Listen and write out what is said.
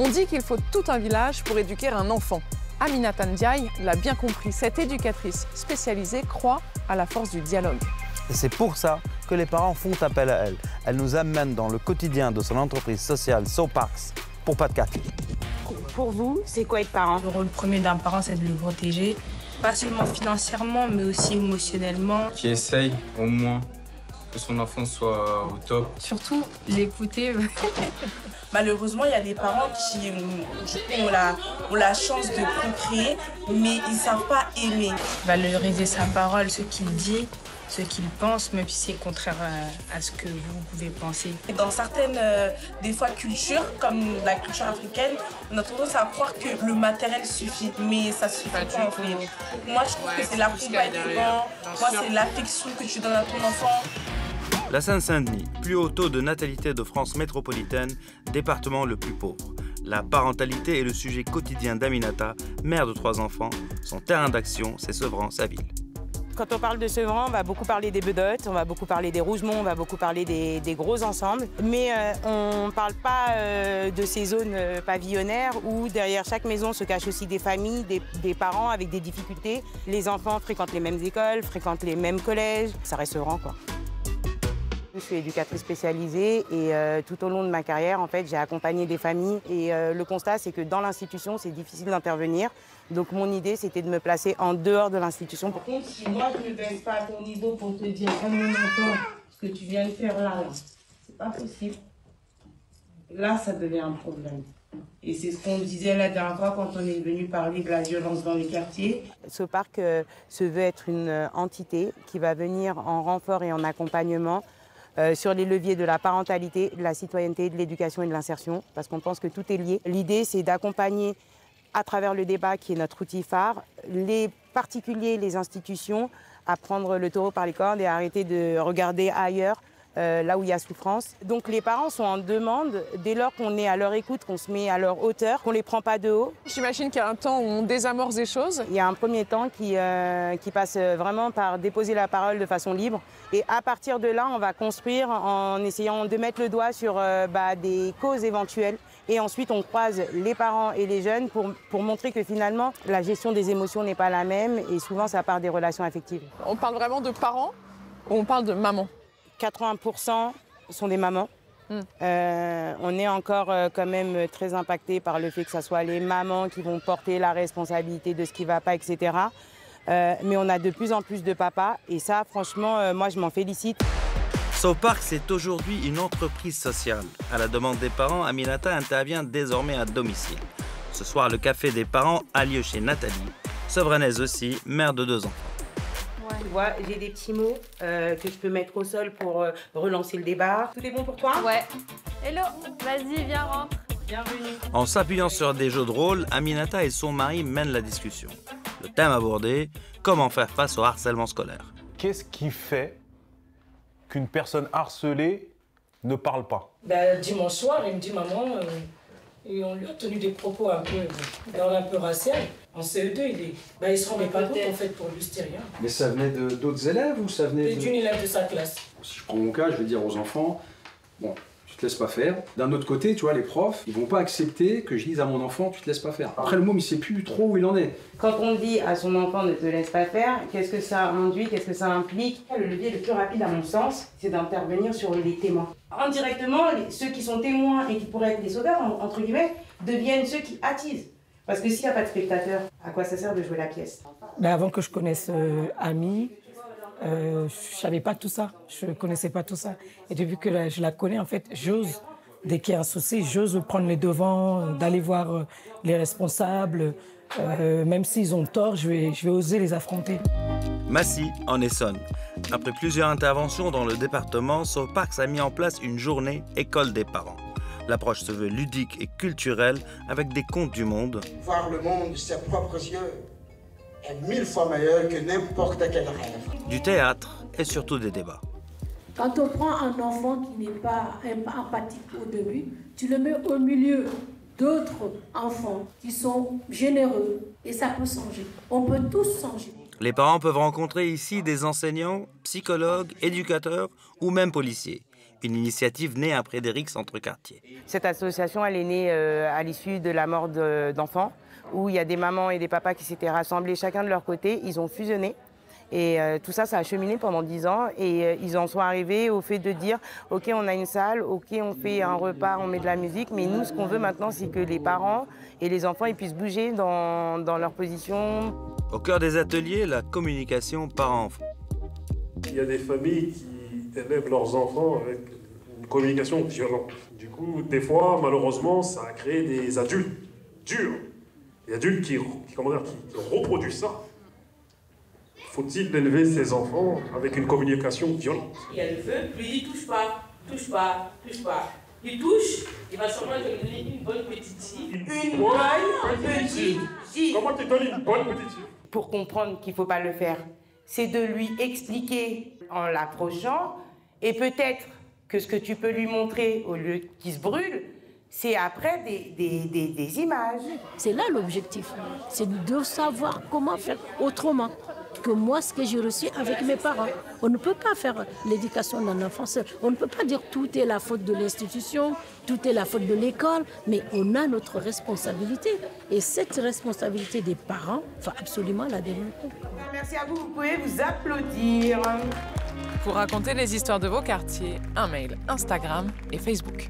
On dit qu'il faut tout un village pour éduquer un enfant. Aminata Ndiaye l'a bien compris, cette éducatrice spécialisée croit à la force du dialogue. Et c'est pour ça que les parents font appel à elle. Elle nous amène dans le quotidien de son entreprise sociale SoParks pour pas de quartier. Pour vous, c'est quoi être parent? Le rôle premier d'un parent, c'est de le protéger, pas seulement financièrement, mais aussi émotionnellement. Qui essaye au moins que son enfant soit au top. Surtout l'écouter. Malheureusement, il y a des parents qui ont la, ont la chance de procréer, mais ils ne savent pas aimer. Valoriser sa parole, ce qu'il dit, ce qu'il pense, même si c'est contraire à, ce que vous pouvez penser. Dans certaines, euh, des fois, cultures, comme la culture africaine, on a tendance à croire que le matériel suffit, mais ça suffit pas, en fait. Moi, je trouve que c'est l'accompagnement, moi, c'est l'affection que tu donnes à ton enfant. La Seine-Saint-Denis, plus haut taux de natalité de France métropolitaine, département le plus pauvre. La parentalité est le sujet quotidien d'Aminata, mère de trois enfants. Son terrain d'action, c'est Sevran, sa ville. Quand on parle de Sevran, on va beaucoup parler des bedottes, on va beaucoup parler des rougemont, on va beaucoup parler des, gros ensembles. Mais euh, on ne parle pas euh, de ces zones euh, pavillonnaires où derrière chaque maison se cachent aussi des familles, des, parents avec des difficultés. Les enfants fréquentent les mêmes écoles, fréquentent les mêmes collèges. Ça reste Sevran, quoi. Je suis éducatrice spécialisée et tout au long de ma carrière, en fait, j'ai accompagné des familles. Et le constat, c'est que dans l'institution, c'est difficile d'intervenir. Donc mon idée, c'était de me placer en dehors de l'institution. Par contre, si moi je ne baisse pas à ton niveau pour te dire, oh enfant, ce que tu viens de faire là, c'est pas possible. Là, ça devient un problème. Et c'est ce qu'on disait la dernière fois quand on est venu parler de la violence dans les quartiers. Ce parc euh, se veut être une euh, entité qui va venir en renfort et en accompagnement euh, sur les leviers de la parentalité, de la citoyenneté, de l'éducation et de l'insertion, parce qu'on pense que tout est lié. L'idée, c'est d'accompagner à travers le débat qui est notre outil phare, les particuliers, les institutions, à prendre le taureau par les cornes et à arrêter de regarder ailleurs euh, là où il y a souffrance. Donc les parents sont en demande, dès lors qu'on est à leur écoute, qu'on se met à leur hauteur, qu'on ne les prend pas de haut. J'imagine qu'il y a un temps où on désamorce des choses. Il y a un premier temps qui, euh, qui passe vraiment par déposer la parole de façon libre. Et à partir de là, on va construire en essayant de mettre le doigt sur euh, bah, des causes éventuelles et ensuite, on croise les parents et les jeunes pour, pour montrer que finalement, la gestion des émotions n'est pas la même et souvent, ça part des relations affectives. On parle vraiment de parents ou on parle de mamans 80% sont des mamans. Hmm. Euh, on est encore euh, quand même très impacté par le fait que ce soit les mamans qui vont porter la responsabilité de ce qui ne va pas, etc. Euh, mais on a de plus en plus de papas et ça, franchement, moi, je m'en félicite. Park, c'est aujourd'hui une entreprise sociale. À la demande des parents, Aminata intervient désormais à domicile. Ce soir, le café des parents a lieu chez Nathalie, souverainaise aussi, mère de deux enfants. Tu vois, j'ai des petits mots euh, que je peux mettre au sol pour euh, relancer le débat. Tout est bon pour toi? Ouais. Hello, vas-y, viens, rentre. Bienvenue. En s'appuyant sur des jeux de rôle, Aminata et son mari mènent la discussion. Le thème abordé, comment faire face au harcèlement scolaire. Qu'est-ce qui fait qu'une personne harcelée ne parle pas? Ben, Dimanche soir, il me dit Maman, euh, et on lui a tenu des propos un peu, un peu racial. En CE2, il, est, ben, il se rendait pas compte en fait pour lui, c'était rien. Mais ça venait d'autres élèves ou ça venait d'une élève de sa classe Si je prends mon cas, je vais dire aux enfants Bon, te laisses pas faire. D'un autre côté, tu vois, les profs, ils vont pas accepter que je dise à mon enfant, tu te laisses pas faire. Après, le mot, il sait plus trop où il en est. Quand on dit à son enfant ne te laisse pas faire, qu'est-ce que ça induit, qu'est-ce que ça implique? Le levier le plus rapide, à mon sens, c'est d'intervenir sur les témoins. Indirectement, ceux qui sont témoins et qui pourraient être des sauveurs, entre guillemets, deviennent ceux qui attisent. Parce que s'il n'y a pas de spectateur, à quoi ça sert de jouer la pièce? Ben Avant que je connaisse euh, Ami, euh, je savais pas tout ça, je connaissais pas tout ça. Et depuis que je la connais, en fait, j'ose, dès qu'il y a un souci, j'ose prendre les devants, euh, d'aller voir euh, les responsables. Euh, même s'ils ont tort, je vais, je vais oser les affronter. Massy, en Essonne. Après plusieurs interventions dans le département, Sopax a mis en place une journée école des parents. L'approche se veut ludique et culturelle avec des contes du monde. Voir le monde de ses propres yeux est mille fois meilleur que n'importe quel rêve. Du théâtre et surtout des débats. Quand on prend un enfant qui n'est pas empathique au début, tu le mets au milieu d'autres enfants qui sont généreux et ça peut changer. On peut tous changer. Les parents peuvent rencontrer ici des enseignants, psychologues, éducateurs ou même policiers. une initiative née à Frédéric Centre-Quartier. Cette association, elle est née euh, à l'issue de la mort d'enfants, où il y a des mamans et des papas qui s'étaient rassemblés chacun de leur côté, ils ont fusionné. Et euh, tout ça, ça a cheminé pendant dix ans et euh, ils en sont arrivés au fait de dire ok, on a une salle, ok, on fait un repas, on met de la musique, mais nous, ce qu'on veut maintenant, c'est que les parents et les enfants ils puissent bouger dans, dans leur position. Au cœur des ateliers, la communication parent-enfant. Il y a des familles qui élèvent leurs enfants avec une communication violente. Du coup, des fois, malheureusement, ça a créé des adultes durs. Des adultes qui, qui, comment dire, qui reproduisent ça. Faut-il élever ses enfants avec une communication violente? Il y a le feu, lui dit touche pas, touche pas, touche pas. Il touche, il va sûrement te donner une bonne petite fille. Une bonne petite fille. Comment tu donnes une bonne petite fille? Pour comprendre qu'il ne faut pas le faire, c'est de lui expliquer en l'approchant et peut-être que ce que tu peux lui montrer au lieu qu'il se brûle, c'est après des, des, des, des images. C'est là l'objectif, c'est de savoir comment faire autrement que moi, ce que j'ai reçu avec mes parents. On ne peut pas faire l'éducation d'un enfant seul. On ne peut pas dire tout est la faute de l'institution, tout est la faute de l'école, mais on a notre responsabilité. Et cette responsabilité des parents, il faut absolument la développer. Merci à vous, vous pouvez vous applaudir. Pour raconter les histoires de vos quartiers, un mail, Instagram et Facebook.